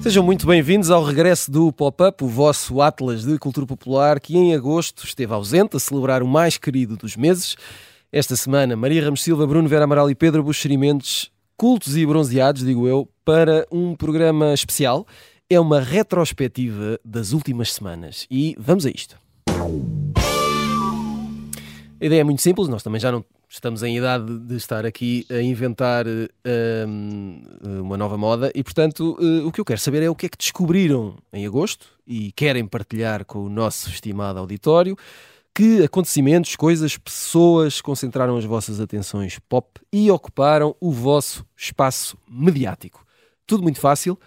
Sejam muito bem-vindos ao regresso do Pop-Up, o vosso Atlas de Cultura Popular, que em agosto esteve ausente a celebrar o mais querido dos meses. Esta semana, Maria Ramos Silva, Bruno Vera Amaral e Pedro Buxerimentos, cultos e bronzeados, digo eu, para um programa especial. É uma retrospectiva das últimas semanas. E vamos a isto. A ideia é muito simples, nós também já não estamos em idade de estar aqui a inventar um, uma nova moda e, portanto, uh, o que eu quero saber é o que é que descobriram em agosto e querem partilhar com o nosso estimado auditório. Que acontecimentos, coisas, pessoas concentraram as vossas atenções pop e ocuparam o vosso espaço mediático? Tudo muito fácil.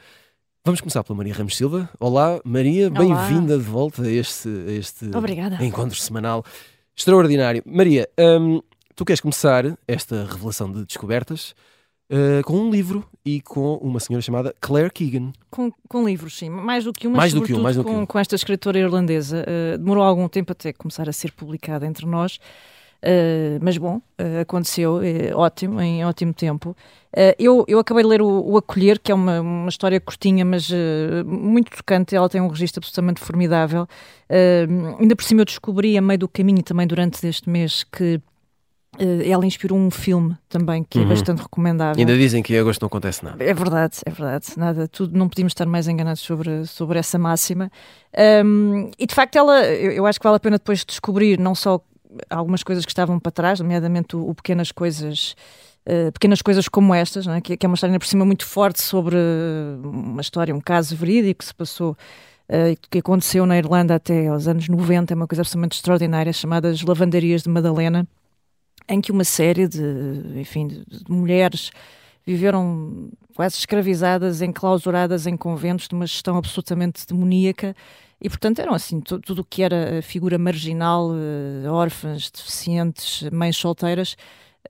Vamos começar pela Maria Ramos Silva. Olá, Maria, bem-vinda de volta a este, a este encontro semanal extraordinário. Maria, um, Tu queres começar esta revelação de descobertas uh, com um livro e com uma senhora chamada Claire Keegan. Com, com livros, sim. Mais do que uma, mais do que um, mais do com, que um. com esta escritora irlandesa. Uh, demorou algum tempo até começar a ser publicada entre nós. Uh, mas bom, uh, aconteceu, uh, ótimo, em ótimo tempo. eu, eu acabei de ler o, o Acolher, que é uma, uma história curtinha, mas muito tocante. Ela tem um registro absolutamente formidável. ainda por cima, eu descobri a meio do caminho, também durante este mês, que Uh, ela inspirou um filme também que é uhum. é bastante recomendável. Ainda dizem que em agosto não acontece nada. É verdade, é verdade. Nada, tudo, não podíamos estar mais enganados sobre, sobre essa máxima. Um, e de facto, ela, eu, eu, acho que vale a pena depois descobrir não só algumas coisas que estavam para trás, nomeadamente o, o Pequenas Coisas. Uh, pequenas coisas como estas, é? que, que, é uma história por cima muito forte sobre uma história, um caso verídico que se passou Uh, que aconteceu na Irlanda até aos anos 90, é uma coisa absolutamente extraordinária, chamada as Lavandarias de Madalena, em que uma série de, enfim, de, de mulheres viveram quase escravizadas, enclausuradas em conventos de uma gestão absolutamente demoníaca e, portanto, eram assim, tudo o que era figura marginal, uh, órfãs, deficientes, mães solteiras,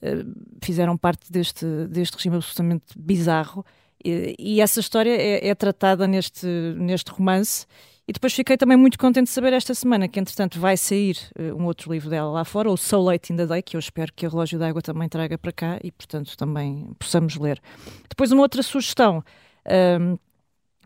uh, fizeram parte deste, deste regime absolutamente bizarro. E, e essa história é, é, tratada neste, neste romance e depois fiquei também muito contente de saber esta semana que, entretanto, vai sair um outro livro dela lá fora, o So Late in the Day, que eu espero que a Relógio d'Água também traga para cá e, portanto, também possamos ler. Depois, uma outra sugestão. Um, ehm,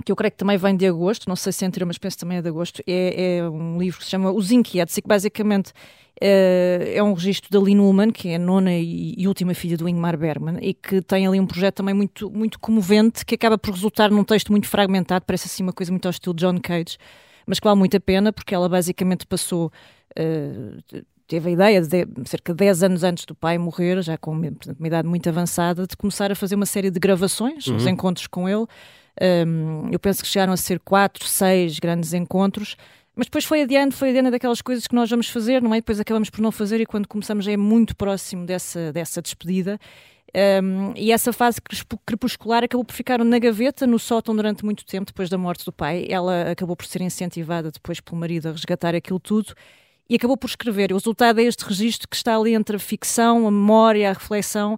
que eu creio que também vem de agosto, não sei se é anterior, mas penso também é de agosto, é, é um livro que se chama Os Inquietos e que basicamente é, é um registro da Lynn Ullman, que é a nona e, e, última filha do Ingmar Bergman, e que tem ali um projeto também muito, muito comovente, que acaba por resultar num texto muito fragmentado, parece assim uma coisa muito ao estilo John Cage, mas que vale muito a pena, porque ela basicamente passou... Uh, teve a ideia, de, cerca de 10 anos antes do pai morrer, já com portanto, uma idade muito avançada, de começar a fazer uma série de gravações, uhum. os encontros com ele, um, eu penso que chegaram a ser quatro, seis grandes encontros. Mas depois foi adiante, foi adiante daquelas coisas que nós vamos fazer, não é? Depois acabamos por não fazer e quando começamos é muito próximo dessa, dessa despedida. Um, e essa fase crepuscular acabou por ficar na gaveta, no sótão, durante muito tempo, depois da morte do pai. Ela acabou por ser incentivada depois pelo marido a resgatar aquilo tudo e acabou por escrever. O resultado é este registro que está ali entre a ficção, a memória, a reflexão.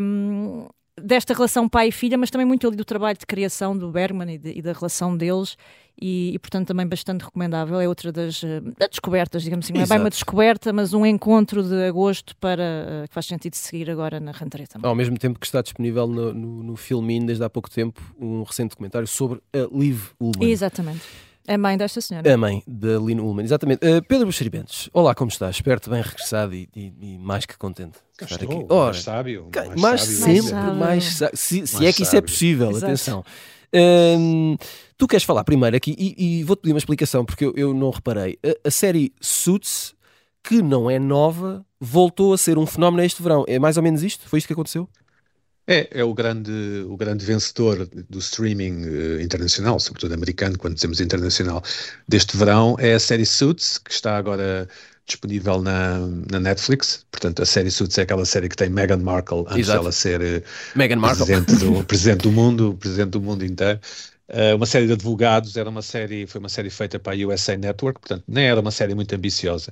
Um, desta relação pai e filha, mas também muito ali do trabalho de criação do Bergman e, de, e da relação deles. E, e, portanto também bastante recomendável. É outra das uh, descobertas, digamos assim. Não é bem uma descoberta, mas um encontro de agosto para uh, que faz sentido seguir agora na Rantaria também. Ao mesmo tempo que está disponível no, no, no Filmin, desde há pouco tempo, um recente documentário sobre a Liv Ullmann. Exatamente. A mãe desta senhora. A mãe da Lynn Ullman, exatamente. Uh, Pedro Buxeribentos, olá, como estás? Espero-te bem regressado e, e, e, mais que contente. Estar estou, aqui. Ora, mais sábio. Mais, mais sábio, sempre, mais, sábio. Se, se mais é que isso é possível, Exato. atenção. Uh, tu queres falar primeiro aqui e, e vou-te pedir uma explicação porque eu, eu não reparei. A, a, série Suits, que não é nova, voltou a ser um fenómeno este verão. É mais ou menos isto? Foi isto que aconteceu? É, é o grande, o grande vencedor do streaming uh, internacional, sobretudo americano, quando dizemos internacional, deste verão, é a série Suits, que está agora disponível na, na Netflix. Portanto, a série Suits é aquela série que tem Meghan Markle antes Exato. dela ser uh, Meghan Markle. Presidente, do, presidente do mundo, presidente do mundo inteiro. Uh, uma série de advogados, era uma série, foi uma série feita para a USA Network, portanto, nem era uma série muito ambiciosa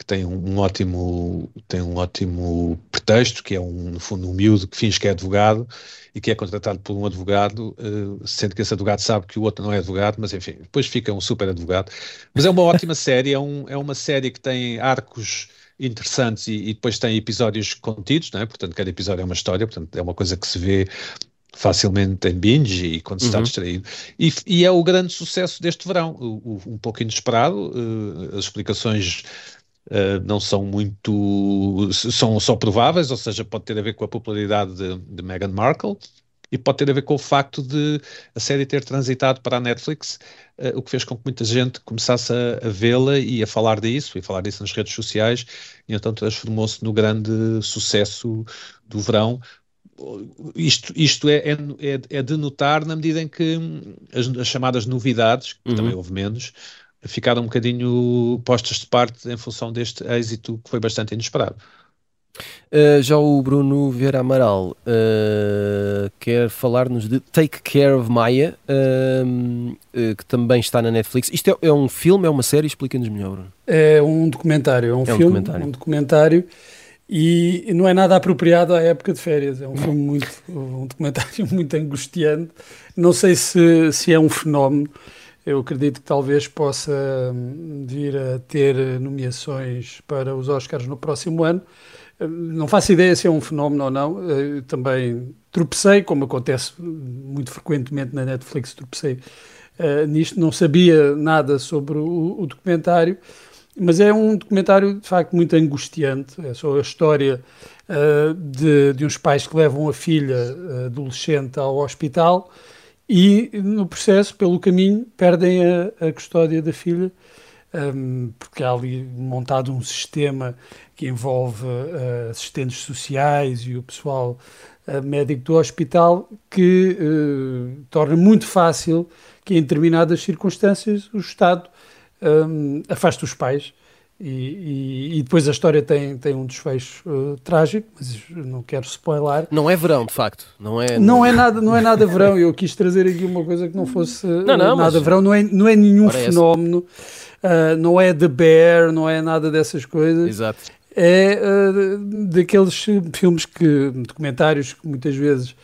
que tem um, ótimo tem um ótimo pretexto, que é um, no fundo um miúdo que finge que é advogado e que é contratado por um advogado, uh, sendo que esse advogado sabe que o outro não é advogado, mas enfim, depois fica um super advogado. Mas é uma ótima série, é, um, é uma série que tem arcos interessantes e, e, depois tem episódios contidos, não é? portanto cada episódio é uma história, portanto é uma coisa que se vê facilmente em binge e quando se está uhum. distraído. E, e, é o grande sucesso deste verão, o, o, um pouco inesperado, uh, as explicações Uh, não são muito. são só prováveis, ou seja, pode ter a ver com a popularidade de, de Meghan Markle e pode ter a ver com o facto de a série ter transitado para a Netflix, uh, o que fez com que muita gente começasse a, a vê-la e a falar disso, e falar disso nas redes sociais, e então transformou-se no grande sucesso do verão. Isto, isto é, é, é, é de notar na medida em que as, as chamadas novidades, que uhum. também houve menos, ficaram um bocadinho postas de parte em função deste êxito que foi bastante inesperado. Uh, já o Bruno Vieira Amaral uh, quer falar-nos de Take Care of Maya, uh, que também está na Netflix. Isto é, é um filme, é uma série? Explica-nos melhor, Bruno. É um documentário, é um é filme, um documentário. um documentário. E não é nada apropriado à época de férias. É um filme muito, um documentário muito angustiante. Não sei se, se é um fenómeno eu acredito que talvez possa hum, vir a ter nomeações para os Oscars no próximo ano. Não faço ideia se é um fenómeno ou não. Eu também tropecei, como acontece muito frequentemente na Netflix, tropecei uh, nisto. Não sabia nada sobre o, o, documentário, mas é um documentário de facto muito angustiante. É só a história uh, de, de uns pais que levam a filha adolescente ao hospital e no processo, pelo caminho, perdem a, a custódia da filha, um, porque há ali montado um sistema que envolve uh, assistentes sociais e o pessoal uh, médico do hospital que uh, torna muito fácil que em determinadas circunstâncias o Estado um, afaste os pais e, e, e, depois a história tem, tem um desfecho uh, trágico, mas não quero spoiler. Não é verão, de facto. Não é, não é, nada, não é nada verão. Eu quis trazer aqui uma coisa que não fosse uh, não, não, nada mas... verão. Não é, não é nenhum Parece. fenómeno. Uh, não é The Bear, não é nada dessas coisas. Exato. É daqueles filmes que, documentários que muitas vezes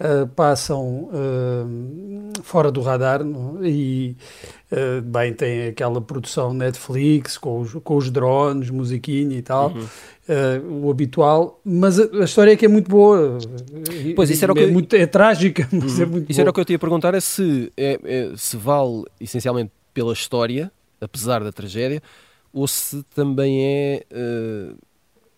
uh, passam uh, fora do radar não? e uh, bem tem aquela produção Netflix com os, com os drones, musiquinha e tal. Uhum. o habitual, mas a, a, história é que é muito boa. Pois isso era o que é, muito, é trágica, mas é uhum. é muito Isso boa. era o que eu te ia perguntar: é se, é, é, se vale essencialmente pela história, apesar da tragédia, ou se também é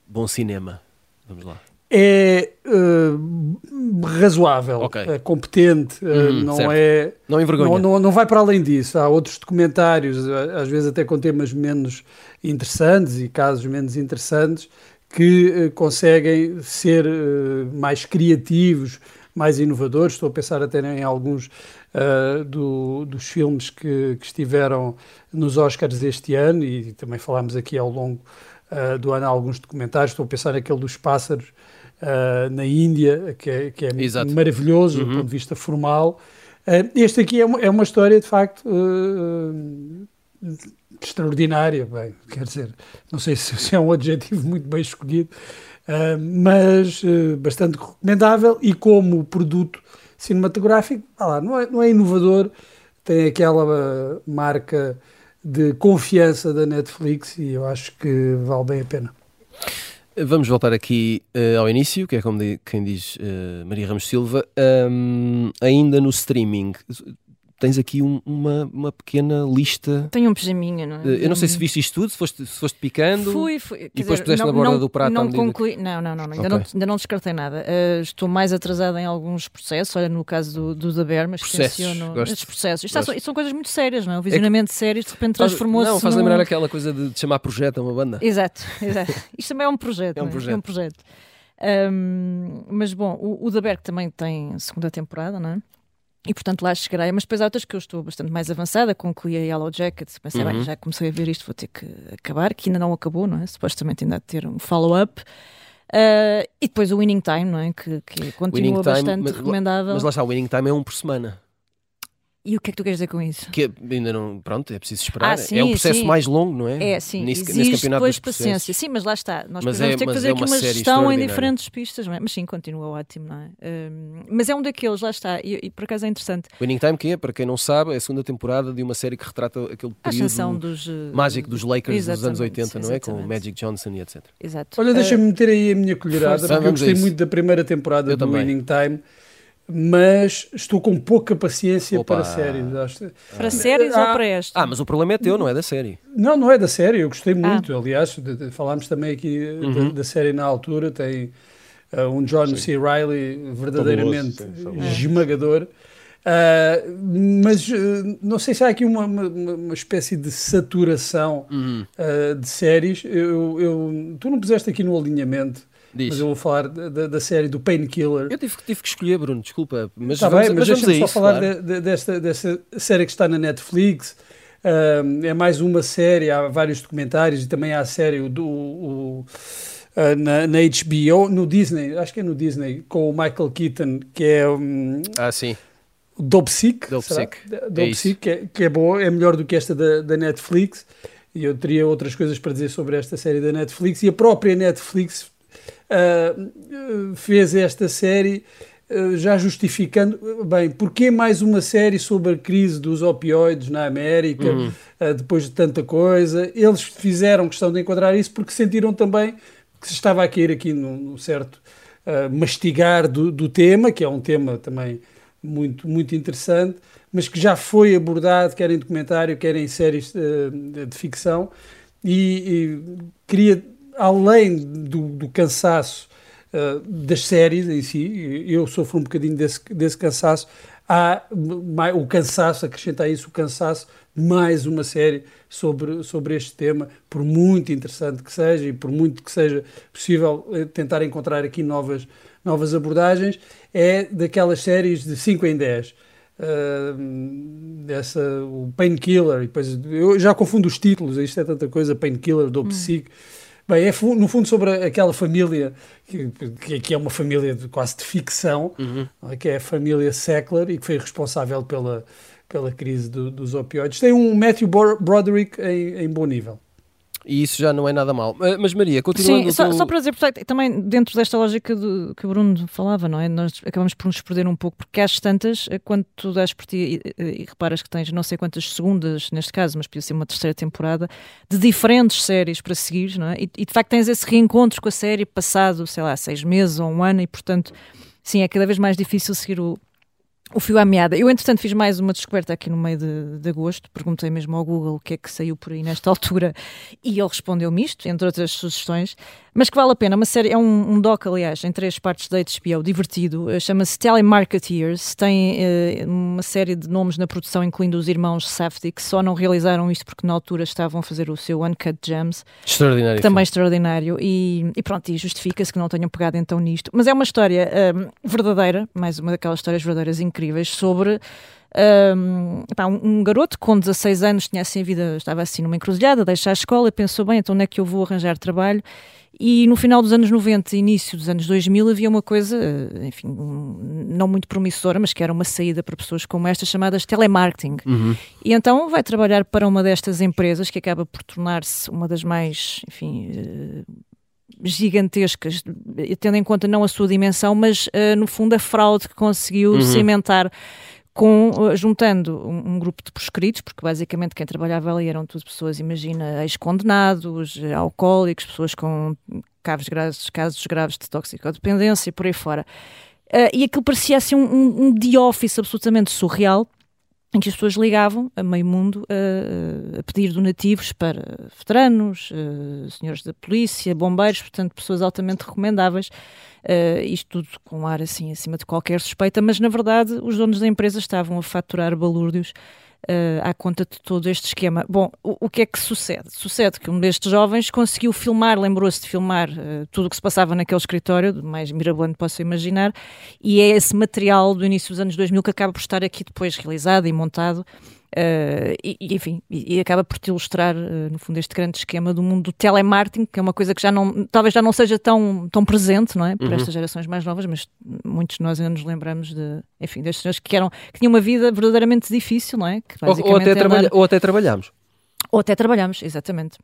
bom cinema. Vamos lá é uh, razoável, okay. é competente, uh, não certo. é. Não envergonha. Não, não, não, vai para além disso. Há outros documentários, às vezes até com temas menos interessantes e casos menos interessantes, que uh, conseguem ser mais criativos, mais inovadores. Estou a pensar até em alguns do, dos filmes que, que estiveram nos Oscars este ano e também falámos aqui ao longo. Uh, do ano alguns documentários, estou a pensar naquele dos pássaros, uh, na Índia, que é, que é maravilhoso uhum. do ponto de vista formal. Uh, este aqui é uma, é uma história, de facto, uh, extraordinária. Bem, quer dizer, não sei se, se, é um adjetivo muito bem escolhido, mas bastante recomendável e como produto cinematográfico, lá, não, é, não é inovador, tem aquela marca de confiança da Netflix e eu acho que vale bem a pena. Vamos voltar aqui uh, ao início, que é como de, quem diz uh, Maria Ramos Silva, um, ainda no streaming tens aqui um, uma, uma pequena lista. Tenho um pijaminha, não é? Eu não sei se viste isto tudo, se foste, se foste picando. Fui, fui. E depois puseste na borda não, do prato. Não concluí, não, não, não, ainda, okay. não, ainda não descartei nada. Uh, estou mais atrasada em alguns processos, olha, no caso do, do da mas tenciono estes processos. Isto, são, são coisas muito sérias, não é? O visionamento é que, sério de repente transformou-se. Não, faz num... lembrar aquela coisa de, de chamar projeto a uma banda. Exato, exato. Isto também é um projeto. É um projeto. É? É um projeto. Um, mas bom, o, o Berg também tem segunda temporada, não é? E portanto lá chegarei, mas depois há outras que eu estou bastante mais avançada, concluí a Yellow Jacket, pensei, uhum. bem, já comecei a ver isto, vou ter que acabar, que ainda não acabou, não é? Supostamente ainda há de ter um follow-up. Uh, e depois o Winning Time, não é? Que, que continua bastante mas, recomendável. Mas lá está, o Winning Time é um por semana. E o que é que tu queres dizer com isso? Que ainda não, pronto, é preciso esperar. Ah, sim, é um processo sim. mais longo, não é? É, sim. Nesse, Exige nesse campeonato depois paciência. Sim, mas lá está. Nós mas é, ter que fazer é aqui uma gestão em diferentes pistas, não é? Mas sim, continua ótimo, não é? Um, mas é um daqueles, lá está. E, e, por acaso é interessante. Winning Time, que é, para quem não sabe, é a segunda temporada de uma série que retrata aquele período dos, uh, mágico dos Lakers dos anos 80, não é? Com o Magic Johnson e etc. Exato. Olha, deixa-me uh, meter aí a minha colherada, porque eu gostei muito da primeira temporada eu do também. Winning Time mas estou com pouca paciência Opa. para séries. Para séries ah, ou para este? Ah, mas o problema é teu, não é da série. Não, não é da série, eu gostei ah. muito. Ah. Aliás, de, de, falámos também aqui uhum. da, da, série na altura, tem uh, um John Sim. C. Riley verdadeiramente Fabuloso, esmagador. Uh, mas uh, não sei se há aqui uma, uma, uma espécie de saturação uhum. de séries. Eu, eu, tu não puseste aqui no alinhamento Diz. Mas eu vou falar da, da série do Painkiller. Eu tive, tive que escolher, Bruno, desculpa. Mas está bem, mas, mas deixa-me só falar claro. de, de, desta, desta série que está na Netflix. Uh, é mais uma série, há vários documentários e também há a série do, o, uh, na, na, HBO, no Disney, acho que é no Disney, com o Michael Keaton, que é. Um, ah, sim. Dopesick, Dopesick. Dopesick, é que, é, que é boa, é melhor do que esta da, da Netflix. E eu teria outras coisas para dizer sobre esta série da Netflix. E a própria Netflix uh, fez esta série uh, já justificando, bem, porquê mais uma série sobre a crise dos opioides na América, uhum. uh, depois de tanta coisa? Eles fizeram questão de enquadrar isso porque sentiram também que se estava a cair aqui num, certo mastigar do, do tema, que é um tema também muito, muito interessante, mas que já foi abordado, quer em documentário, quer em séries de, de ficção, e, e, queria além do, do cansaço uh, das séries em si, eu sofro um bocadinho desse, desse cansaço, há mais, o cansaço, acrescenta a isso o cansaço mais uma série sobre, sobre este tema, por muito interessante que seja e por muito que seja possível eh, tentar encontrar aqui novas, novas abordagens, é daquelas séries de 5 em 10. Uh, dessa, o Painkiller, depois eu já confundo os títulos, isto é tanta coisa, Painkiller, do hum. Bem, é no fundo sobre aquela família que, que é uma família de, quase de ficção, uhum. Que é a família Sackler e que foi responsável pela, pela crise do, dos opioides. Tem um Matthew Broderick em, em bom nível e isso já não é nada mal. Mas Maria, continuando... Sim, só, só para dizer, também dentro desta lógica do, que o Bruno falava, não é? Nós acabamos por nos perder um pouco, porque às tantas, eh, quando tu das por ti e, e, reparas que tens não sei quantas segundas, neste caso, mas podia ser uma terceira temporada, de diferentes séries para seguir, não é? E, e de facto tens esse reencontro com a série passado, sei lá, seis meses ou um ano, e portanto, sim, é cada vez mais difícil seguir o, o fio à meada. Eu, entretanto, fiz mais uma descoberta aqui no meio de, de, agosto. Perguntei mesmo ao Google o que é que saiu por aí nesta altura e ele respondeu-me isto, entre outras sugestões mas que vale a pena. Uma série, é um, um doc, aliás, em três partes da HBO, divertido. Uh, Chama-se Telemarketeers. Tem uh, uma série de nomes na produção, incluindo os irmãos Safdie, que só não realizaram isto porque na altura estavam a fazer o seu Uncut Gems. Extraordinário. Também extraordinário. E, e pronto, e justifica-se que não tenham pegado então nisto. Mas é uma história uh, verdadeira, mais uma daquelas histórias verdadeiras incríveis, sobre um, pá, um, garoto com 16 anos tinha assim a vida, estava assim numa encruzilhada, deixa a escola e pensou, bem, então onde é que eu vou arranjar trabalho? E no final dos anos 90 e início dos anos 2000 havia uma coisa, enfim, um, não muito promissora, mas que era uma saída para pessoas como estas chamadas telemarketing. Uhum. E então vai trabalhar para uma destas empresas que acaba por tornar-se uma das mais, enfim, uh, gigantescas, tendo em conta não a sua dimensão, mas uh, no fundo a fraude que conseguiu uhum. cimentar com, eh, juntando um, um, grupo de proscritos, porque basicamente quem trabalhava ali eram tudo pessoas, imagina, ex-condenados, alcoólicos, pessoas com casos graves, casos graves de toxicodependência e por aí fora. Uh, e aquilo parecia assim um, um, um de office absolutamente surreal, em que as pessoas ligavam a meio mundo a, a pedir donativos para veteranos, senhores da polícia, bombeiros, portanto, pessoas altamente recomendáveis. Uh, isto tudo com um ar assim acima de qualquer suspeita, mas na verdade os donos da empresa estavam a faturar balúrdios uh, à conta de todo este esquema. Bom, o, o, que é que sucede? Sucede que um destes jovens conseguiu filmar, lembrou-se de filmar uh, tudo o que se passava naquele escritório, do mais mirabolante posso imaginar, e é esse material do início dos anos 2000 que acaba por estar aqui depois realizado e montado Uh, e, enfim, e, acaba por te ilustrar, uh, no fundo, este grande esquema do mundo do telemarketing, que é uma coisa que já não, talvez já não seja tão, tão presente, não é? Por uhum. estas gerações mais novas, mas muitos de nós ainda nos lembramos de, enfim, destes senhores que, eram, que tinham uma vida verdadeiramente difícil, não é? ou, ou, até trabalha, ou até trabalhámos. Ou até trabalhamos, exatamente.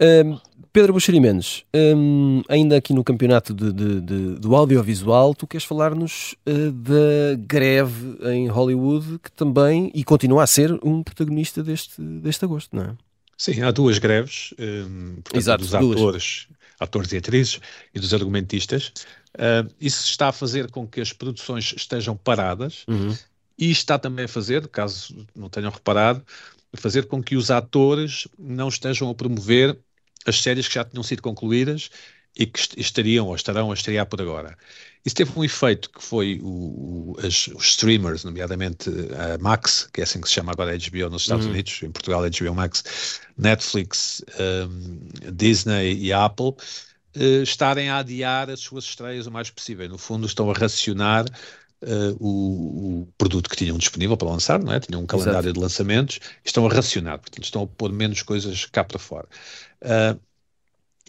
Um, Pedro Buxerimentos, um, ainda aqui no campeonato de, de, de, do audiovisual, tu queres falar-nos uh, da greve em Hollywood, que também, e continua a ser, um protagonista deste, deste agosto, não é? Sim, há duas greves, um, portanto, Exato, dos duas. atores, atores e atrizes e dos argumentistas. Uh, isso está a fazer com que as produções estejam paradas uhum. e está também a fazer, caso não tenham reparado, fazer com que os atores não estejam a promover as séries que já tinham sido concluídas e que estariam ou estarão a estrear por agora. Isso teve um efeito que foi o, o, as, os streamers, nomeadamente a Max, que é assim que se chama agora a HBO nos Estados uhum. Unidos, em Portugal a HBO Max, Netflix, um, Disney e Apple, uh, estarem a adiar as suas estreias o mais possível. No fundo, estão a racionar Uh, o, o, produto que tinham disponível para lançar, não é? Tinham um calendário Exato. de lançamentos, estão a racionar, portanto, estão a pôr menos coisas cá para fora. Uh,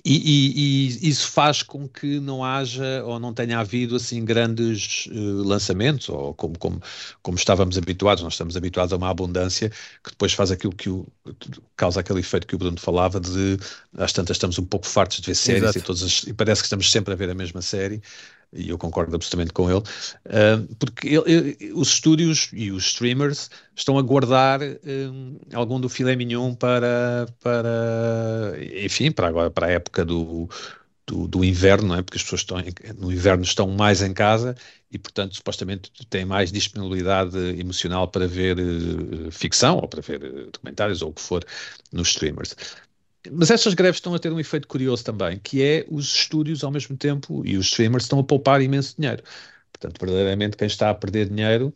e, e, e, isso faz com que não haja ou não tenha havido assim grandes uh, lançamentos, ou como, como, como estávamos habituados, nós estamos habituados a uma abundância que depois faz aquilo que o, causa aquele efeito que o Bruno falava de às tantas estamos um pouco fartos de ver séries e, todas as, e parece que estamos sempre a ver a mesma série e eu concordo absolutamente com ele, uh, porque ele, os estúdios e os streamers estão a guardar um, algum do filé mignon para, para, enfim, para agora, para a época do, do, do, inverno, não é? porque as pessoas estão no inverno estão mais em casa e, portanto, supostamente têm mais disponibilidade emocional para ver uh, ficção ou para ver documentários ou o que for nos streamers. Mas estas greves estão a ter um efeito curioso também, que é os estúdios ao mesmo tempo e os streamers estão a poupar imenso dinheiro. Portanto, verdadeiramente quem está a perder dinheiro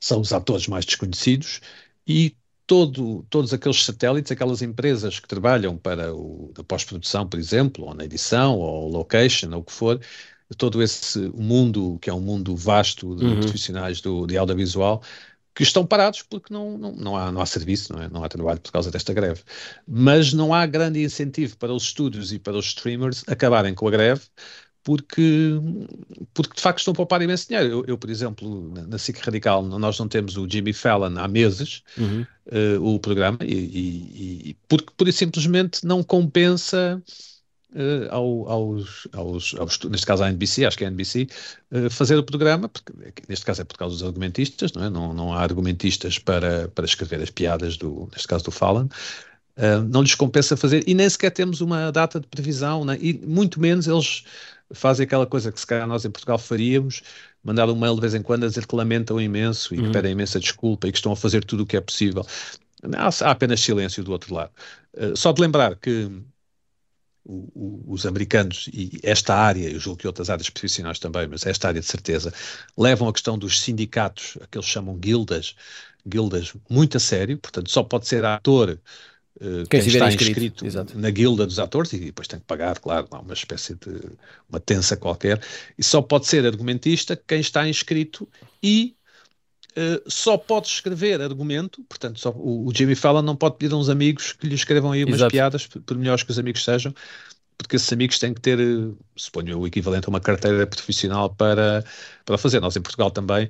são os atores mais desconhecidos e todo, todos aqueles satélites, aquelas empresas que trabalham para o, a pós-produção, por exemplo, ou na edição, ou location, ou o que for, todo esse mundo, que é um mundo vasto de uhum. profissionais do, de audiovisual, que estão parados porque não, não, não, há, não há serviço, não, é? não há trabalho por causa desta greve. Mas não há grande incentivo para os estúdios e para os streamers acabarem com a greve, porque, porque de facto estão a poupar imenso dinheiro. Eu, eu, por exemplo, na SIC Radical, nós não temos o Jimmy Fallon há meses, uhum. uh, o programa, e, e, e porque, por simplesmente não compensa uh, ao, aos, aos, aos, neste caso à NBC, acho que é a NBC, uh, eh, fazer o programa, porque neste caso é por causa dos argumentistas, não é? Não, não há argumentistas para, para escrever as piadas, do, neste caso do Fallon. Uh, não lhes compensa fazer, e nem sequer temos uma data de previsão, né? e muito menos eles fazem aquela coisa que se calhar nós em Portugal faríamos, mandar um mail de vez em quando a dizer que lamentam imenso e uhum. que pedem imensa desculpa e que estão a fazer tudo o que é possível. Há, há apenas silêncio do outro lado. Só de lembrar que o, o, os americanos e esta área, eu julgo que outras áreas profissionais também, mas esta área de certeza, levam a questão dos sindicatos, a que eles chamam guildas, guildas muito a sério, portanto só pode ser ator uh, quem, quem está inscrito, inscrito na guilda dos atores e depois tem que pagar, claro, uma espécie de uma tensa qualquer, e só pode ser argumentista quem está inscrito e Uh, só pode escrever argumento, portanto, só, o, o, Jimmy Fallon não pode pedir a uns amigos que lhe escrevam aí umas Exato. piadas, por, por melhores que os amigos sejam, porque esses amigos têm que ter, uh, suponho, o equivalente a uma carteira profissional para, para fazer. Nós em Portugal também,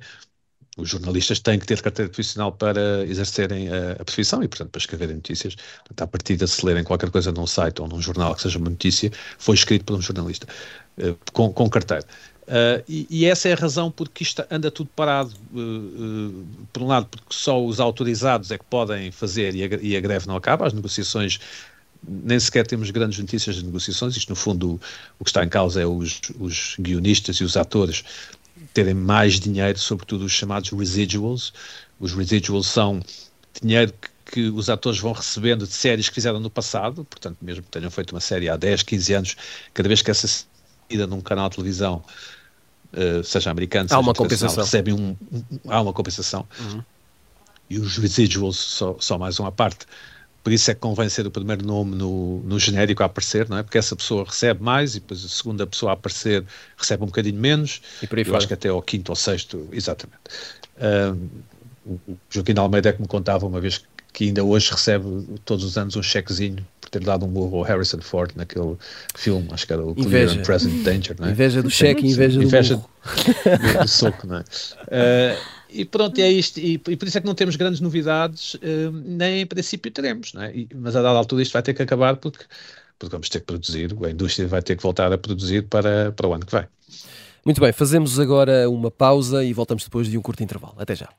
os jornalistas têm que ter carteira profissional para exercerem a, a profissão e, portanto, para escreverem notícias. Portanto, a partir de se lerem qualquer coisa num site ou num jornal que seja uma notícia, foi escrito por um jornalista uh, com, com carteira. Uh, e, e, essa é a razão porque isto anda tudo parado. Uh, uh, por um lado, porque só os autorizados é que podem fazer e a, e a, greve não acaba, as negociações. Nem sequer temos grandes notícias de negociações. Isto, no fundo, o que está em causa é os, os guionistas e os atores terem mais dinheiro, sobretudo os chamados residuals. Os residuals são dinheiro que que os atores vão recebendo de séries que fizeram no passado, portanto, mesmo que tenham feito uma série há 10, 15 anos, cada vez que essa ida num canal de televisão uh, seja americano, há seja uma compensação. recebem um, um, há uma compensação. Uhum. E os residuals só, só mais uma parte. Por isso é que convém ser o primeiro nome no, no genérico a aparecer, não é? Porque essa pessoa recebe mais e depois a segunda pessoa a aparecer recebe um bocadinho menos. E por aí Eu fora. acho que até ao quinto ou sexto, exatamente. Uh, o Joaquim Almeida é que me contava uma vez que ainda hoje recebe todos os anos um chequezinho por ter dado um burro ao Harrison Ford naquele filme, acho que era o Clear and Present Danger, não é? Inveja do cheque e inveja, inveja do, do, do soco, não é? Uh, e pronto, e é isto, e, e, por isso é que não temos grandes novidades, uh, nem em princípio teremos, não é? E, mas a dada altura isto vai ter que acabar porque, porque vamos ter que produzir, a indústria vai ter que voltar a produzir para, para o ano que vem. Muito bem, fazemos agora uma pausa e voltamos depois de um curto intervalo. Até já.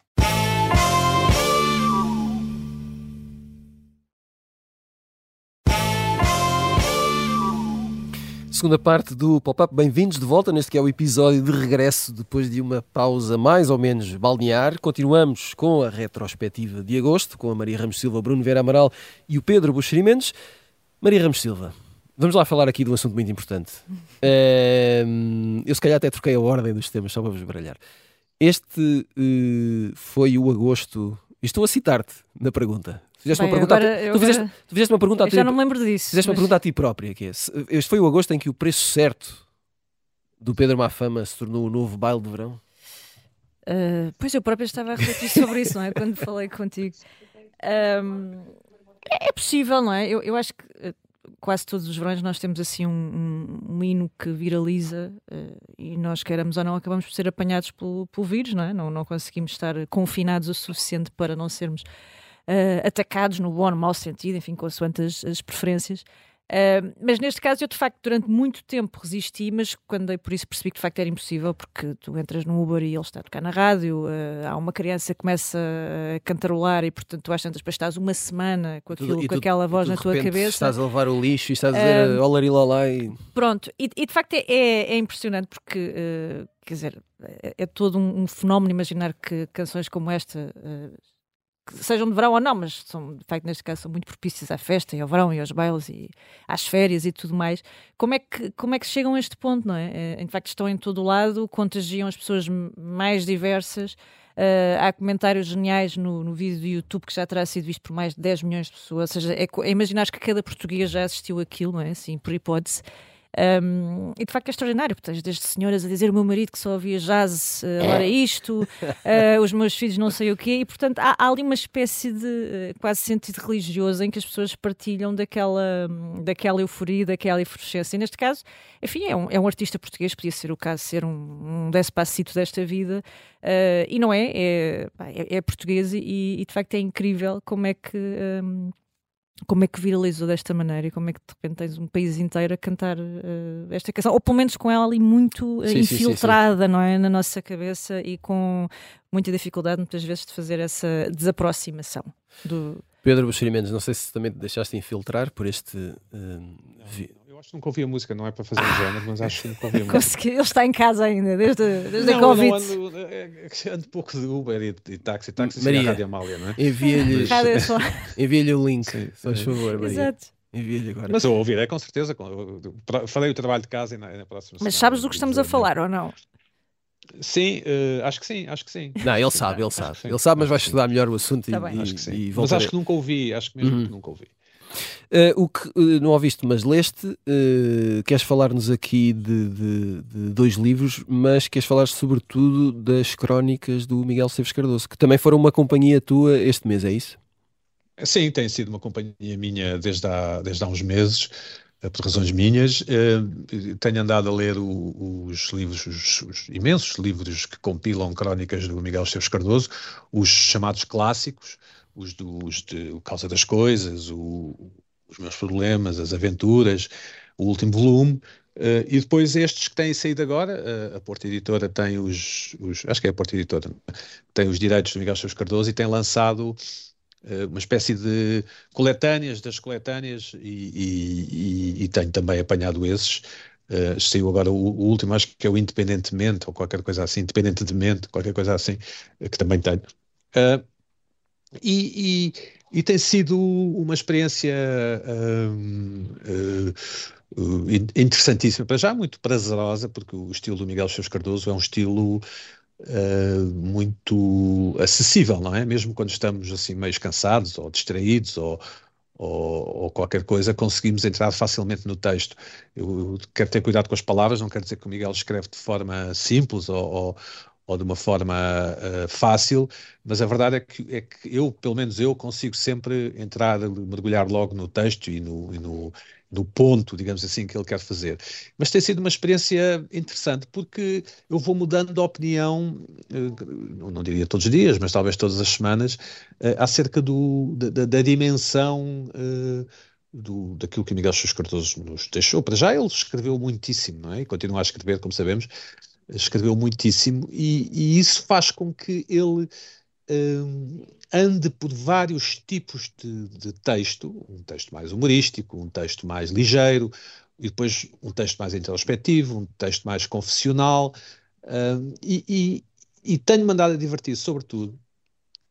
Segunda parte do Pop-Up. Bem-vindos de volta neste que é o episódio de regresso depois de uma pausa mais ou menos balnear. Continuamos com a retrospectiva de agosto, com a Maria Ramos Silva, Bruno Vera Amaral e o Pedro Buxeri Mendes. Maria Ramos Silva, vamos lá falar aqui de um assunto muito importante. eu se calhar até troquei a ordem dos temas, só para vos baralhar. Este uh, foi o agosto. Estou a citar-te na pergunta. Fizeste Bem, uma pergunta agora, a, tu, fizeste, tu fizeste uma pergunta a ti. Já não me lembro disso. Fizeste mas... uma pergunta a ti própria, que é, este foi o agosto em que o preço certo do Pedro Mafama se tornou o novo baile de verão? Uh, pois eu própria estava a refletir sobre isso, não é? Quando falei contigo. Um, é, é possível, não é? Eu, eu acho que uh, quase todos os verões nós temos assim um, um, um hino que viraliza uh, e nós queiramos ou não acabamos por ser apanhados pelo, pelo vírus, não é? Não, não conseguimos estar confinados o suficiente para não sermos uh, atacados no bom ou no mau sentido, enfim, consoante as, as preferências. Uh, mas neste caso eu de facto durante muito tempo resisti, mas quando dei por isso percebi que de facto era impossível, porque tu entras no Uber e ele está a tocar na rádio, uh, há uma criança que começa a cantarolar e portanto tu às tantas depois estás uma semana com, aquilo, com aquela voz na tua cabeça. Estás a levar o lixo e estás a dizer uh, olá e... Pronto, e, e, de facto é, é, é impressionante porque uh, quer dizer, é, é todo um, um, fenómeno imaginar que canções como esta sejam de verão ou não, mas são, de facto, neste caso, são muito propícias à festa e ao verão e aos bailes e às férias e tudo mais. Como é que, como é que chegam a este ponto, não é? é de facto, estão em todo o lado, contagiam as pessoas mais diversas. Uh, há comentários geniais no, no vídeo do YouTube que já terá sido visto por mais de 10 milhões de pessoas. Ou seja, é, é imaginar que cada português já assistiu aquilo, não é? Assim, por hipótese. Um, e de facto é extraordinário, porque tens desde senhoras a dizer o meu marido que só ouvia jazz, uh, agora isto, uh, os meus filhos não sei o quê, e portanto há, há ali uma espécie de uh, quase sentido religioso em que as pessoas partilham daquela, daquela euforia, daquela efervescência. E neste caso, enfim, é um, é um artista português, podia ser o caso ser um, um despacito desta vida, e não é, é, é, é português e, e, de facto é incrível como é que. Um, como é que viralizou desta maneira e como é que de repente tens um país inteiro a cantar uh, esta canção, ou pelo menos com ela ali muito uh, sim, infiltrada, sim, sim, não é? Na nossa cabeça e com muita dificuldade muitas vezes de fazer essa desaproximação do. Pedro Buxerimentos, não sei se também te deixaste infiltrar por este. Uh, vi acho que nunca ouvi a música, não é para fazer um género, mas acho que nunca ouvi a música. Consegui, ele está em casa ainda, desde, desde não, a Covid. Não, ando, é, é, ando pouco de Uber e, e táxi, táxi Maria, a Rádio Amália, não é? Envia-lhe envia o link, sim, faz favor, Maria. Exato. Envia-lhe agora. Mas eu ouvirei com certeza. Farei o trabalho de casa e na, na próxima Mas sabes do que estamos a falar ou não? Sim, uh, acho que sim, acho que sim. Não, ele sabe, ele sabe. Ele sabe, mas vai estudar melhor o assunto tá e, acho que sim. E mas acho que nunca ouvi, acho que mesmo uhum. que nunca ouvi. Uh, o que uh, não ouviste, mas leste, uh, queres falar-nos aqui de, de, de, dois livros, mas queres falar sobretudo das crónicas do Miguel Seves Cardoso, que também foram uma companhia tua este mês, é isso? Sim, tem sido uma companhia minha desde há, desde há uns meses, por razões minhas. Tenho andado a ler os livros, os, os, imensos livros que compilam crónicas do Miguel Seves Cardoso, os chamados clássicos os, de o Causa das Coisas, o, os meus problemas, as aventuras, o último volume, uh, e depois estes que têm saído agora, uh, a Porta Editora tem os, os, acho que é a Porta Editora, tem os direitos do Miguel Sousa Cardoso e tem lançado uh, uma espécie de coletâneas das coletâneas e, e, e, e tenho também apanhado esses. Uh, saiu agora o, o, último, acho que é o Independentemente, ou qualquer coisa assim, Independentemente, qualquer coisa assim, que também tenho. E, e, e, tem sido uma experiência um, uh, uh, interessantíssima, para já muito prazerosa, porque o estilo do Miguel Chaves Cardoso é um estilo uh, muito acessível, não é? Mesmo quando estamos assim meio cansados ou distraídos ou, ou, ou, qualquer coisa, conseguimos entrar facilmente no texto. Eu, eu, quero ter cuidado com as palavras, não quero dizer que o Miguel escreve de forma simples ou, ou, ou de uma forma uh, fácil, mas a verdade é que, é que eu, pelo menos eu, consigo sempre entrar, mergulhar logo no texto e no, e no, no ponto, digamos assim, que ele quer fazer. Mas tem sido uma experiência interessante porque eu vou mudando de opinião, uh, não diria todos os dias, mas talvez todas as semanas, uh, acerca do, da, da dimensão do, daquilo que Miguel Sousa Cardoso nos deixou. Para já ele escreveu muitíssimo, não é? E continua a escrever, como sabemos, escreveu muitíssimo, e, e isso faz com que ele um, ande por vários tipos de, de, texto, um texto mais humorístico, um texto mais ligeiro, e depois um texto mais introspectivo, um texto mais confessional, um, e, e, e tenho mandado a divertir, sobretudo,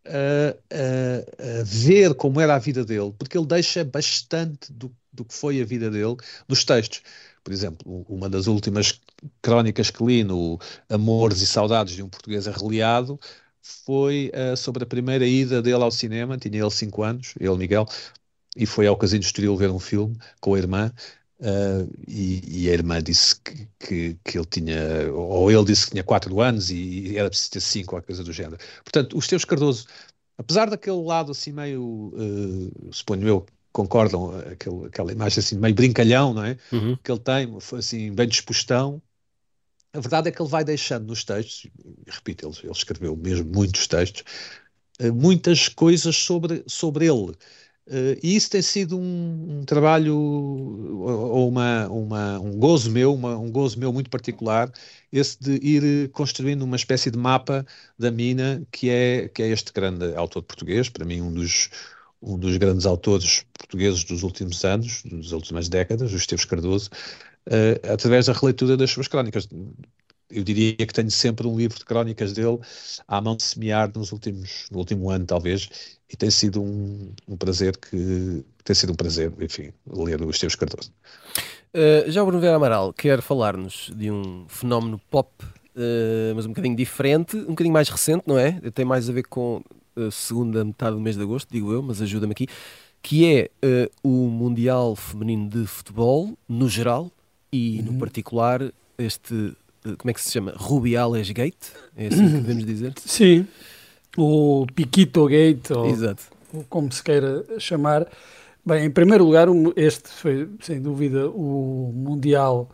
a, a, a, ver como era a vida dele, porque ele deixa bastante do, do que foi a vida dele nos textos. Por exemplo, uma das últimas crónicas que li no Amores e Saudades de um Português Arreliado foi uh, sobre a primeira ida dele ao cinema, tinha ele 5 anos, ele Miguel, e foi ao Casino Estoril ver um filme com a irmã, uh, e, e, a irmã disse que, que, que, ele tinha, ou ele disse que tinha 4 anos e, e era preciso ter 5, ou coisa do género. Portanto, os teus Cardoso, apesar daquele lado assim meio, uh, suponho eu, concordam, aquele, aquela imagem assim meio brincalhão, não é? Uhum. Que ele tem, assim, bem dispostão. A verdade é que ele vai deixando nos textos, repito, ele, ele escreveu mesmo muitos textos, uh, muitas coisas sobre, sobre ele. Uh, e isso tem sido um, um trabalho ou uma, uma, um gozo meu, uma, um gozo meu muito particular, esse de ir construindo uma espécie de mapa da mina que é, que é este grande autor português, para mim um dos, um dos grandes autores portugueses dos últimos anos, das últimas décadas, o Esteves Cardoso, uh, através da releitura das suas crónicas. Eu diria que tenho sempre um livro de crónicas dele à mão de semear nos últimos, no último ano, talvez, e tem sido um, um prazer que tem sido um prazer, enfim, ler o Esteves Cardoso. Uh, já o Bruno Vera Amaral quer falar-nos de um fenómeno pop, uh, mas um bocadinho diferente, um bocadinho mais recente, não é? Tem mais a ver com segunda metade do mês de agosto, digo eu, mas ajuda-me aqui, que é uh, o Mundial Feminino de Futebol, no geral, e uhum. no particular este, uh, como é que se chama? Rubiales Gate? É assim que devemos dizer? Sim, o Piquito Gate, ou Exato. como se queira chamar. Bem, em primeiro lugar, este foi, sem dúvida, o Mundial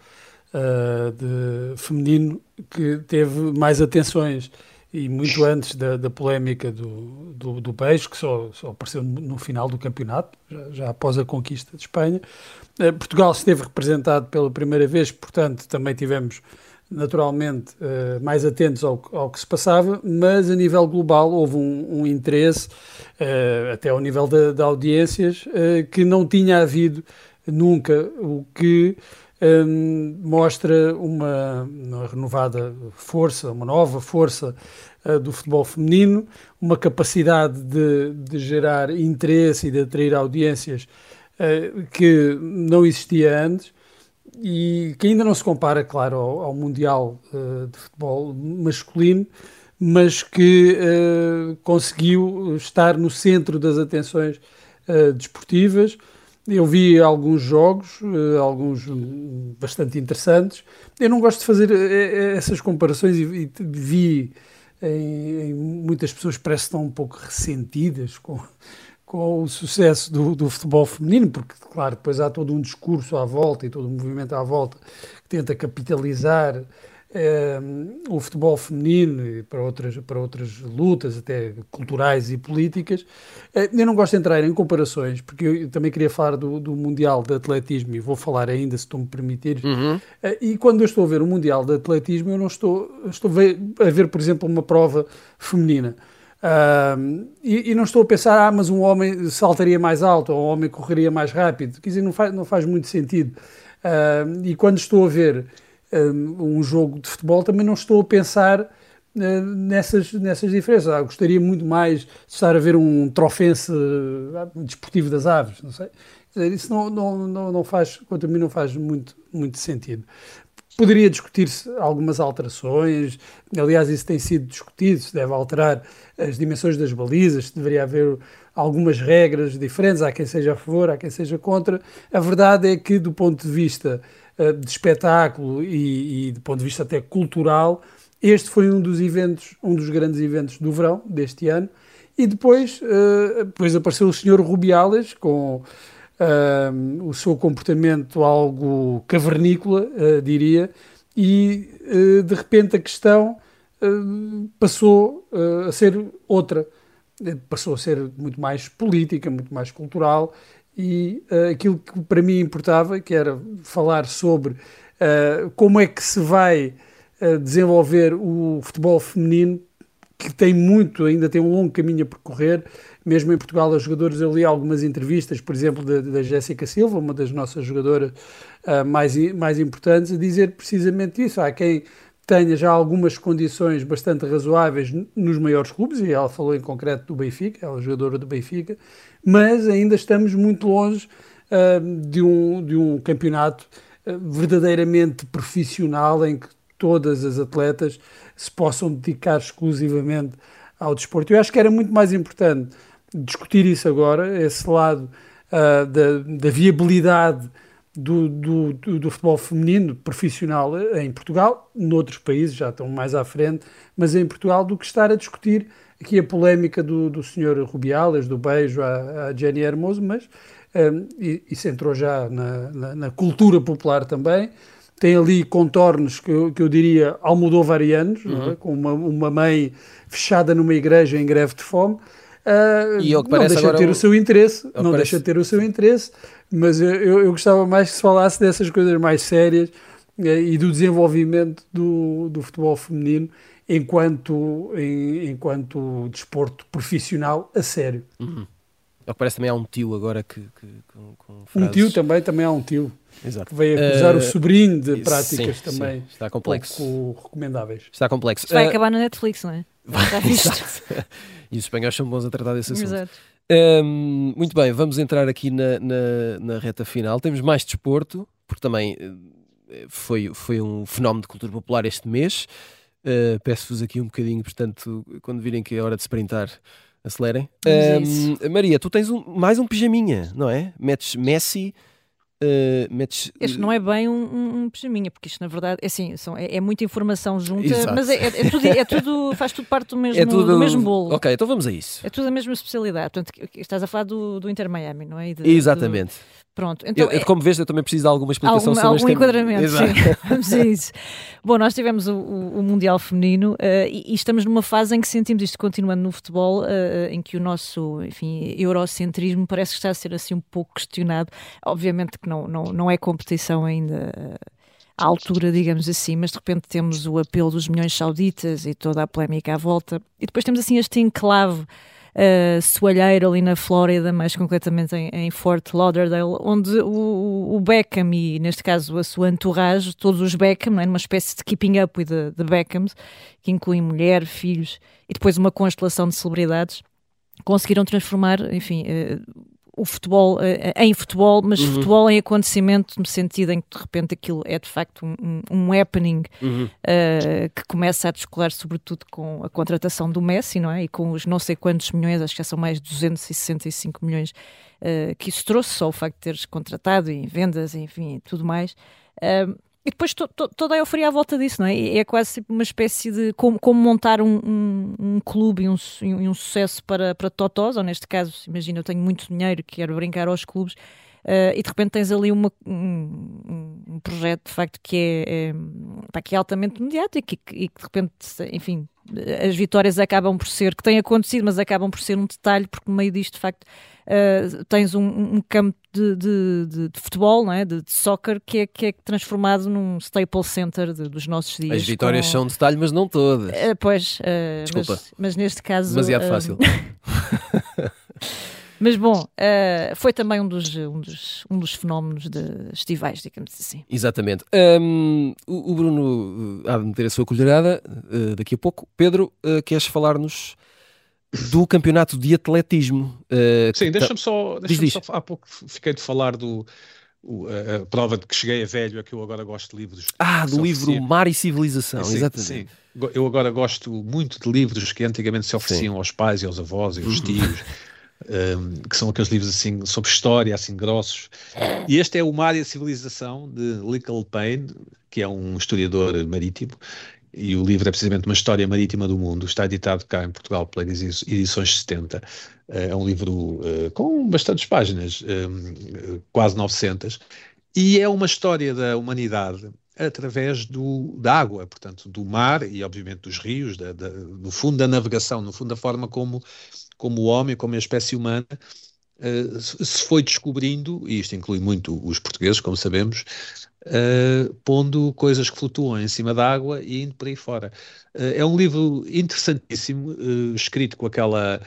uh, de feminino que teve mais atenções e muito antes da, da polémica do, do, do, que só, só apareceu no final do campeonato, já, já após a conquista de Espanha. Eh, Portugal esteve representado pela primeira vez, portanto, também tivemos naturalmente uh, mais atentos ao, ao, que se passava, mas a nível global houve um, um interesse, uh, até ao nível de, de audiências, uh, que não tinha havido nunca, o que um, mostra uma, uma, renovada força, uma nova força uh, do futebol feminino, uma capacidade de, de, gerar interesse e de atrair audiências uh, que não existia antes e que ainda não se compara, claro, ao, ao Mundial uh, de Futebol masculino, mas que conseguiu estar no centro das atenções desportivas eu vi alguns jogos, eh, alguns bastante interessantes. Eu não gosto de fazer eh, eh, essas comparações e, vi em, em muitas pessoas parece que estão um pouco ressentidas com, com o sucesso do, do, futebol feminino, porque, claro, depois há todo um discurso à volta e todo um movimento à volta que tenta capitalizar o futebol feminino e para outras, para outras lutas, até culturais e políticas. Eh, eu não gosto de entrar em comparações, porque eu também queria falar do, do Mundial de Atletismo e vou falar ainda, se tu me permitires. Uhum. Eh, e quando eu estou a ver o Mundial de Atletismo, eu não estou, estou a ver, por exemplo, uma prova feminina. Uh, e, e, não estou a pensar, ah, mas um homem saltaria mais alto ou um homem correria mais rápido. Quer dizer, não faz, não faz muito sentido. Uh, e quando estou a ver um jogo de futebol, também não estou a pensar uh, nessas, nessas diferenças. Ah, gostaria muito mais de estar a ver um trofense uh, desportivo das aves, não sei. Isso não, não, não, não faz, quanto a mim, não faz muito, muito sentido. Poderia discutir-se algumas alterações, aliás, isso tem sido discutido, se deve alterar as dimensões das balizas, se deveria haver algumas regras diferentes, há quem seja a favor, há quem seja contra. A verdade é que, do ponto de vista de espetáculo e, e, do ponto de vista até cultural, Este foi um dos eventos, um dos grandes eventos do verão deste ano. E depois, uh, depois apareceu o senhor Rubiales com uh, o seu comportamento algo cavernícola, uh, diria, e de repente a questão passou a ser outra. Passou a ser muito mais política, muito mais cultural, e aquilo que para mim importava, que era falar sobre como é que se vai desenvolver o futebol feminino que tem muito, ainda tem um longo caminho a percorrer. Mesmo em Portugal, os jogadores, eu li algumas entrevistas, por exemplo, da, da Jéssica Silva, uma das nossas jogadoras uh, mais, mais importantes, a dizer precisamente isso. Há quem tenha já algumas condições bastante razoáveis nos maiores clubes, e ela falou em concreto do Benfica, ela é jogadora do Benfica, mas ainda estamos muito longe uh, de, um, de um campeonato uh, verdadeiramente profissional em que todas as atletas se possam dedicar exclusivamente ao desporto. Eu acho que era muito mais importante discutir isso agora, esse lado uh, da, da, viabilidade do, do, do, futebol feminino profissional em Portugal, noutros países já estão mais à frente, mas em Portugal, do que estar a discutir aqui a polémica do, do senhor Rubiales, do beijo à, à Jenny Hermoso, mas um, isso entrou já na, na, na cultura popular também tem ali contornos que eu, que eu diria almodovarianos, é? uhum. é? com uma, uma mãe fechada numa igreja em greve de fome. Uh, e não deixa de ter o... o seu interesse, não parece... deixa de ter o seu interesse, mas eu, eu, eu, gostava mais que se falasse dessas coisas mais sérias eh, e do desenvolvimento do, do futebol feminino enquanto, em, enquanto desporto profissional a sério. Uhum. Ao que parece também há um tio agora que, que com, com frases... Um tio também, também há um tio. Exato. Que veio acusar uh, o sobrinho de práticas sim, também sim, está complexo. pouco recomendáveis. Está complexo. Isto vai uh, acabar na Netflix, não é? e os espanhóis são bons a tratar desse assunto. Exato. Muito bem, vamos entrar aqui na, na, na, reta final. Temos mais desporto, porque também eh, foi, foi um fenómeno de cultura popular este mês. Uh, Peço-vos aqui um bocadinho, portanto, quando virem que é hora de sprintar, acelerem. Maria, tu tens um, mais um pijaminha, não é? Metes Messi Uh, metes... Este não é bem um, um, um pijaminha, porque isto na verdade é assim, são, é, é muita informação junta, Exato. mas é, é, é, tudo, é, tudo, faz tudo parte do mesmo, é tudo, do mesmo bolo. Ok, então vamos a isso. É tudo a mesma especialidade. Portanto, estás a falar do, do Inter Miami, não é? De, Exatamente. Do... Pronto, então, eu, como vês, eu também preciso de alguma explicação algum, sobre algum este enquadramento, sim. Vamos a isso. Bom, nós tivemos o, o, o Mundial Feminino uh, e, e, estamos numa fase em que sentimos isto continuando no futebol, uh, em que o nosso, enfim, eurocentrismo parece que está a ser assim um pouco questionado. Obviamente que não, não, não é competição ainda à altura, digamos assim, mas de repente temos o apelo dos milhões sauditas e toda a polémica à volta. E depois temos assim este enclave uh, soalheiro ali na Flórida, mais concretamente em, em Fort Lauderdale, onde o, o, Beckham e, neste caso, a sua entourage, todos os Beckham, não é? numa espécie de keeping up with the, the Beckhams, que incluem mulher, filhos e depois uma constelação de celebridades, conseguiram transformar, enfim, uh, o futebol uh, em futebol, mas uhum. futebol em acontecimento, no sentido em que de repente aquilo é de facto um, um happening uhum. uh, que começa a descolar, sobretudo com a contratação do Messi, não é? E com os não sei quantos milhões, acho que já são mais de 265 milhões uh, que isso trouxe, só o facto de teres contratado e em vendas, enfim, tudo mais. E depois to, to, toda a euforia à volta disso, não é? É quase tipo uma espécie de como, como montar um, um, um clube e um, um, sucesso para, para totós, ou neste caso, imagina, eu tenho muito dinheiro, quero brincar aos clubes, uh, e de repente tens ali uma, um, projeto de facto que é, é, que é altamente mediático e que, e que de repente, enfim, as vitórias acabam por ser, que têm acontecido, mas acabam por ser um detalhe, porque no meio disto, de facto, uh, tens um, um, campo de, de, de, de futebol, não é? de, soccer, que é, que é transformado num staple center dos nossos dias. As vitórias com... são detalhe, mas não todas. Uh, pois, uh, Desculpa. Mas, mas, neste caso. Demasiado fácil. Mas bom, uh, foi também um dos, um, dos, um dos fenómenos de estivais, digamos assim. Exatamente. Um, o, o, Bruno há de meter a sua colherada uh, daqui a pouco. Pedro, uh, queres falar-nos do campeonato de atletismo? Sim, deixa-me só, deixa diz, só. Há pouco fiquei de falar do. O, a, a, prova de que cheguei a velho é que eu agora gosto de livros. Ah, do livro Mar e Civilização, sim, exatamente. Sim. Eu agora gosto muito de livros que antigamente se ofereciam sim. aos pais e aos avós e aos uhum. tios. um, que são aqueles livros assim sobre história, assim grossos. E este é o Mar e a Civilização de Lickle Payne, que é um historiador marítimo, e o livro é precisamente uma história marítima do mundo, está editado cá em Portugal pela Edições 70. É um livro com bastantes páginas, quase 900, e é uma história da humanidade através do, da água, portanto, do mar e, obviamente, dos rios, da, da, no fundo da navegação, no fundo da forma como, como o homem, como a espécie humana, uh, se foi descobrindo, e isto inclui muito os portugueses, como sabemos, uh, pondo coisas que flutuam em cima da água e indo por aí fora. Uh, é um livro interessantíssimo, escrito com aquela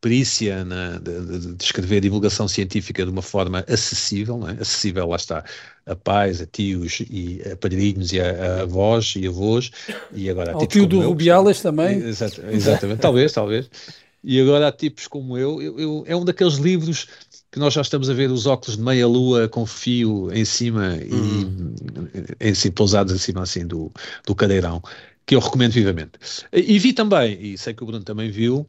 perícia na, de, de, escrever divulgação científica de uma forma acessível, é? acessível, lá está, a pais, a tios e a padrinhos e a, a avós e avós, e agora Ao tio do Rubiales também. Exatamente, exatamente talvez, talvez. E agora há tipos como eu, eu, eu, é um daqueles livros que nós já estamos a ver os óculos de meia-lua com fio em cima e uhum. em, si, pousados em cima assim do, do cadeirão, que eu recomendo vivamente. E vi também, e sei que o Bruno também viu,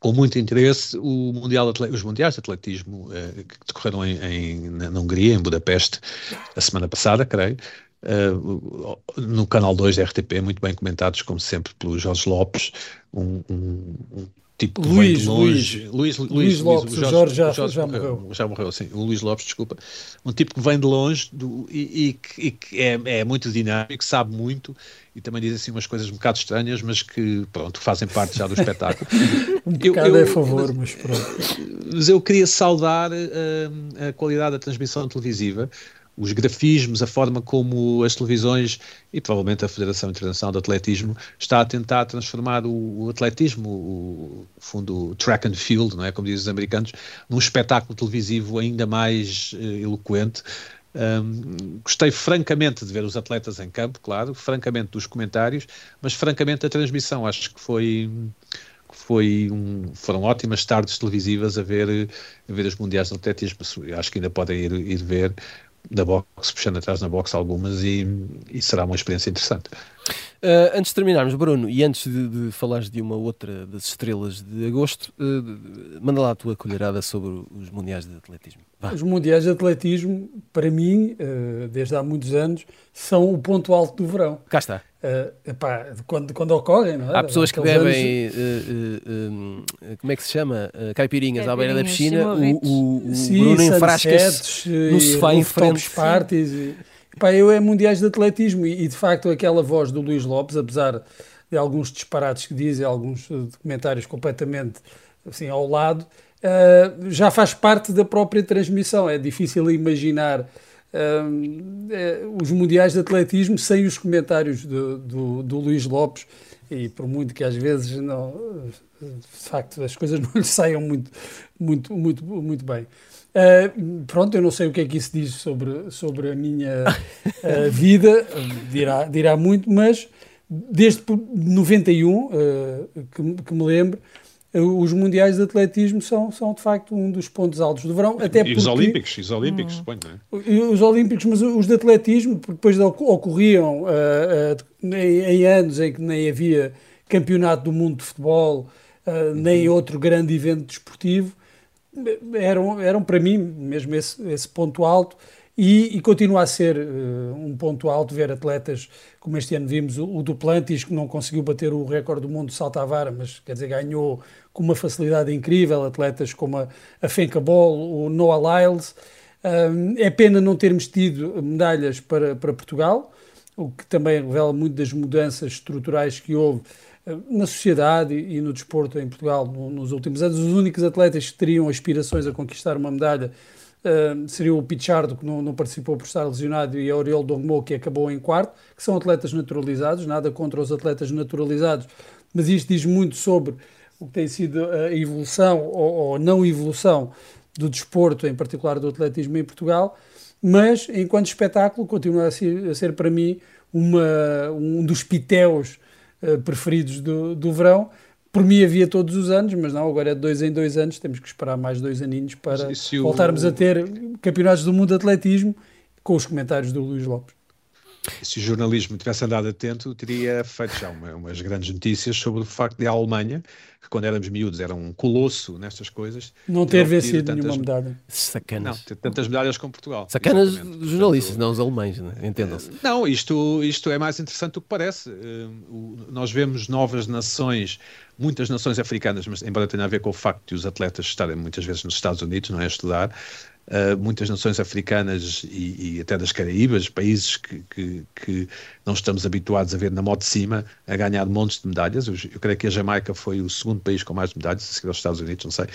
com muito interesse o mundial os mundiais de atletismo eh, que decorreram em, em, na Hungria, em Budapeste, a semana passada, creio, eh, no canal 2 da RTP, muito bem comentados, como sempre, pelo Jorge Lopes, um, um tipo que Luís, vem longe. Luís, Luís, Luís Lopes, o Jorge, já, Jorge já morreu. Já morreu, sim. O Luís Lopes, desculpa. Um tipo que vem de longe do, e, e, e que é, é, muito dinâmico, sabe muito e também diz assim umas coisas um bocado estranhas, mas que, pronto, fazem parte já do espetáculo. um bocado eu, eu, é a favor, mas, mas pronto. Mas eu queria saudar uh, a qualidade da transmissão televisiva, os grafismos, a forma como as televisões e provavelmente a Federação Internacional de Atletismo está a tentar transformar o, o atletismo, o, fundo track and field, não é como dizem os americanos, num espetáculo televisivo ainda mais uh, eloquente. Um, gostei francamente de ver os atletas em campo, claro, francamente dos comentários, mas francamente da transmissão. Acho que foi foi um, foram ótimas tardes televisivas a ver, a ver os mundiais de atletismo. Acho que ainda podem ir, ir ver da box, puxando atrás na box algumas e, e será uma experiência interessante. Uh, antes de terminarmos, Bruno, e antes de, de falares de uma outra das estrelas de agosto, uh, manda lá a tua colherada sobre os Mundiais de Atletismo. Vá. Os Mundiais de Atletismo, para mim, uh, desde há muitos anos, são o ponto alto do verão. Cá está. Uh, epá, quando, quando ocorrem, não é? Há pessoas que bebem, anos... uh, uh, como é que se chama? caipirinhas, à beira da piscina. O, o, o Sim, Bruno enfrasca-se no sofá em frente. Parties e, epá, eu é mundiais de atletismo e, e, de facto aquela voz do Luís Lopes, apesar de alguns disparates que dizem, alguns documentários completamente assim ao lado, já faz parte da própria transmissão. É difícil imaginar é, os mundiais de atletismo sem os comentários do, do, do, Luís Lopes e por muito que às vezes não, de facto as coisas não lhe saiam muito, muito, muito, muito bem. Uh, pronto, eu não sei o que é que isso diz sobre, sobre a minha uh, vida, dirá, dirá muito, mas desde 91, uh, que, que me lembro, os mundiais de atletismo são, são de facto um dos pontos altos do verão. Até e porque, os olímpicos, os olímpicos, hum, suponho, não é? Os olímpicos, mas os de atletismo, porque depois ocorriam uh, uh, em, em, anos em que nem havia campeonato do mundo de futebol, uh, nem uhum. outro grande evento desportivo, eram, eram para mim mesmo esse, esse ponto alto. E, e, continua a ser uh, um ponto alto ver atletas como este ano vimos o, o Duplantis, que não conseguiu bater o recorde do mundo de salto à vara, mas quer dizer, ganhou com uma facilidade incrível. Atletas como a, a Fenka Ball, o Noah Lyles. Uh, é pena não termos tido medalhas para, para Portugal, o que também revela muito das mudanças estruturais que houve uh, na sociedade e, no desporto em Portugal no, nos últimos anos. Os únicos atletas que teriam aspirações a conquistar uma medalha Seria o Pichardo, que não, não, participou por estar lesionado, e a Oriol Dogmo, que acabou em quarto, que são atletas naturalizados, nada contra os atletas naturalizados, mas isto diz muito sobre o que tem sido a evolução ou, ou não evolução do desporto, em particular do atletismo em Portugal, mas enquanto espetáculo continua a ser, a ser para mim uma, um dos pitéus uh, preferidos do, do verão, por mim havia todos os anos, mas não, agora é de dois em dois anos, temos que esperar mais dois aninhos para voltarmos a ter campeonatos do mundo de atletismo com os comentários do Luís Lopes. Se o jornalismo tivesse andado atento, teria feito já uma, umas grandes notícias sobre o facto de a Alemanha, que quando éramos miúdos era um colosso nestas coisas, não ter vencido tantas, nenhuma medalha. Sacanas. Não, ter tantas medalhas como Portugal. Sacanas dos jornalistas, não os alemães, né? entendam-se. Não, isto, isto é mais interessante do que parece. Uh, nós vemos novas nações, muitas nações africanas, mas embora tenha a ver com o facto de os atletas estarem muitas vezes nos Estados Unidos, não é? Estudar, uh, muitas nações africanas e, e, até das Caraíbas, países que, que, que, não estamos habituados a ver na moto de cima, a ganhar montes de medalhas. Eu, eu, creio que a Jamaica foi o segundo país com mais medalhas, a seguir aos Estados Unidos, não sei.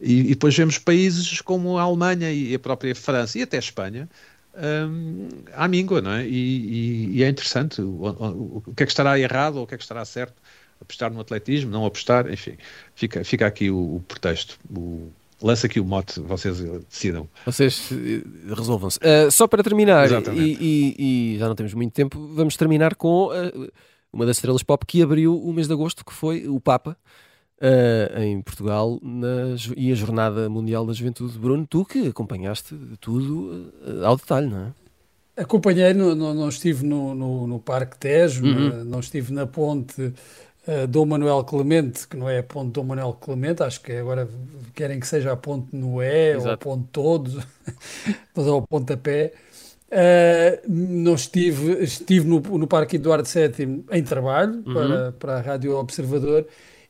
E, e depois vemos países como a Alemanha e a própria França e até a Espanha, um, à míngua, não é? E, e é interessante o, o, o, que é que estará errado ou o que é que estará certo. Apostar no atletismo, não apostar, enfim, fica, fica aqui o, o pretexto. O, Lança aqui o mote, vocês decidam. Vocês eh, resolvam-se. Uh, só para terminar, e, e, e, já não temos muito tempo, vamos terminar com uh, uma das estrelas pop que abriu o mês de agosto, que foi o Papa. Uh, em Portugal na, e a Jornada Mundial da Juventude. Bruno, tu que acompanhaste tudo ao detalhe, não é? Acompanhei, no, no, não estive no, no, no Parque Tejo, uhum. não estive na ponte uh, Dom Manuel Clemente, que não é a ponte Dom Manuel Clemente, acho que agora querem que seja a ponte Noé Exato. ou a ponte Todos, mas é o pontapé. Uh, não estive, estive no, no Parque Eduardo VII em trabalho uhum. para, para a Rádio Observador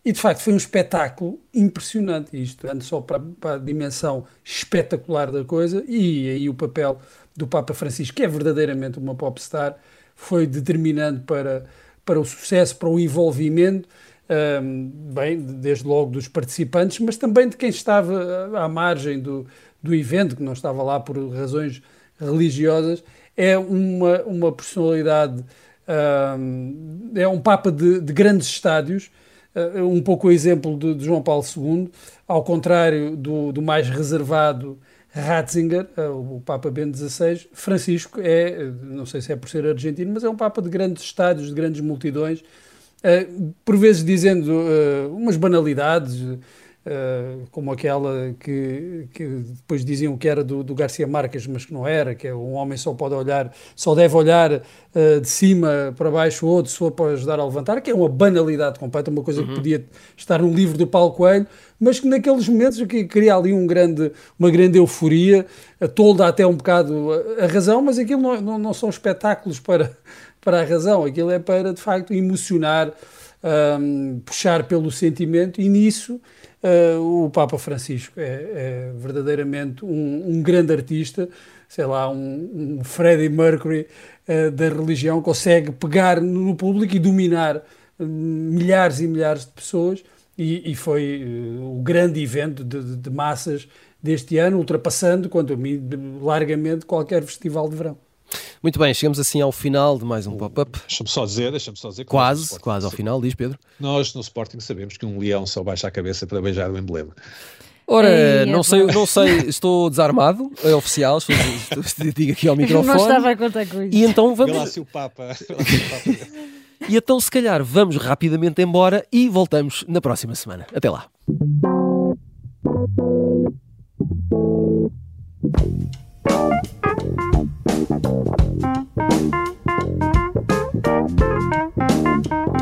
e de facto foi um espetáculo impressionante isto, ando só para, para, a dimensão espetacular da coisa e aí o papel do Papa Francisco, que é verdadeiramente uma popstar, foi determinante para, para o sucesso, para o envolvimento, um, bem, desde logo dos participantes, mas também de quem estava à margem do, do evento, que não estava lá por razões religiosas. É uma, uma personalidade, um, é um Papa de, de grandes estádios, uh, um pouco o exemplo de, de, João Paulo II, ao contrário do, do mais reservado Ratzinger, eh, o Papa Bento XVI, Francisco é, não sei se é por ser argentino, mas é um Papa de grandes estádios, de grandes multidões, eh, por vezes dizendo eh, umas banalidades, Uh, como aquela que, que, depois diziam que era do, do, Garcia Marques, mas que não era, que é um homem só pode olhar, só deve olhar uh, de cima para baixo ou de sua para ajudar a levantar, que é uma banalidade completa, uma coisa uhum. que podia estar no livro do Paulo Coelho, mas que naqueles momentos que cria ali um grande, uma grande euforia, tolda até um bocado a, a razão, mas aquilo não, não, não, são espetáculos para, para a razão, aquilo é para de facto emocionar, um, puxar pelo sentimento e nisso uh, o Papa Francisco é, é verdadeiramente um, um, grande artista, sei lá, um, um Freddie Mercury uh, da religião, consegue pegar no público e dominar uh, milhares e milhares de pessoas e, e foi o grande evento de, de, de massas deste ano, ultrapassando, quanto a mim, largamente qualquer festival de verão. Muito bem, chegamos assim ao final de mais um pop-up. Deixa-me só dizer, deixa-me só dizer. Quase, quase ao final, diz Pedro. Nós no Sporting sabemos que um leão só baixa a cabeça para beijar o emblema. Ora, Ei, é não, sei, não sei, estou desarmado, é oficial, estou, estou, digo aqui ao microfone. Não estava a contar com isso. E então vamos. Lá se o Papa. e então, se calhar, vamos rapidamente embora e voltamos na próxima semana. Até lá. Thank you.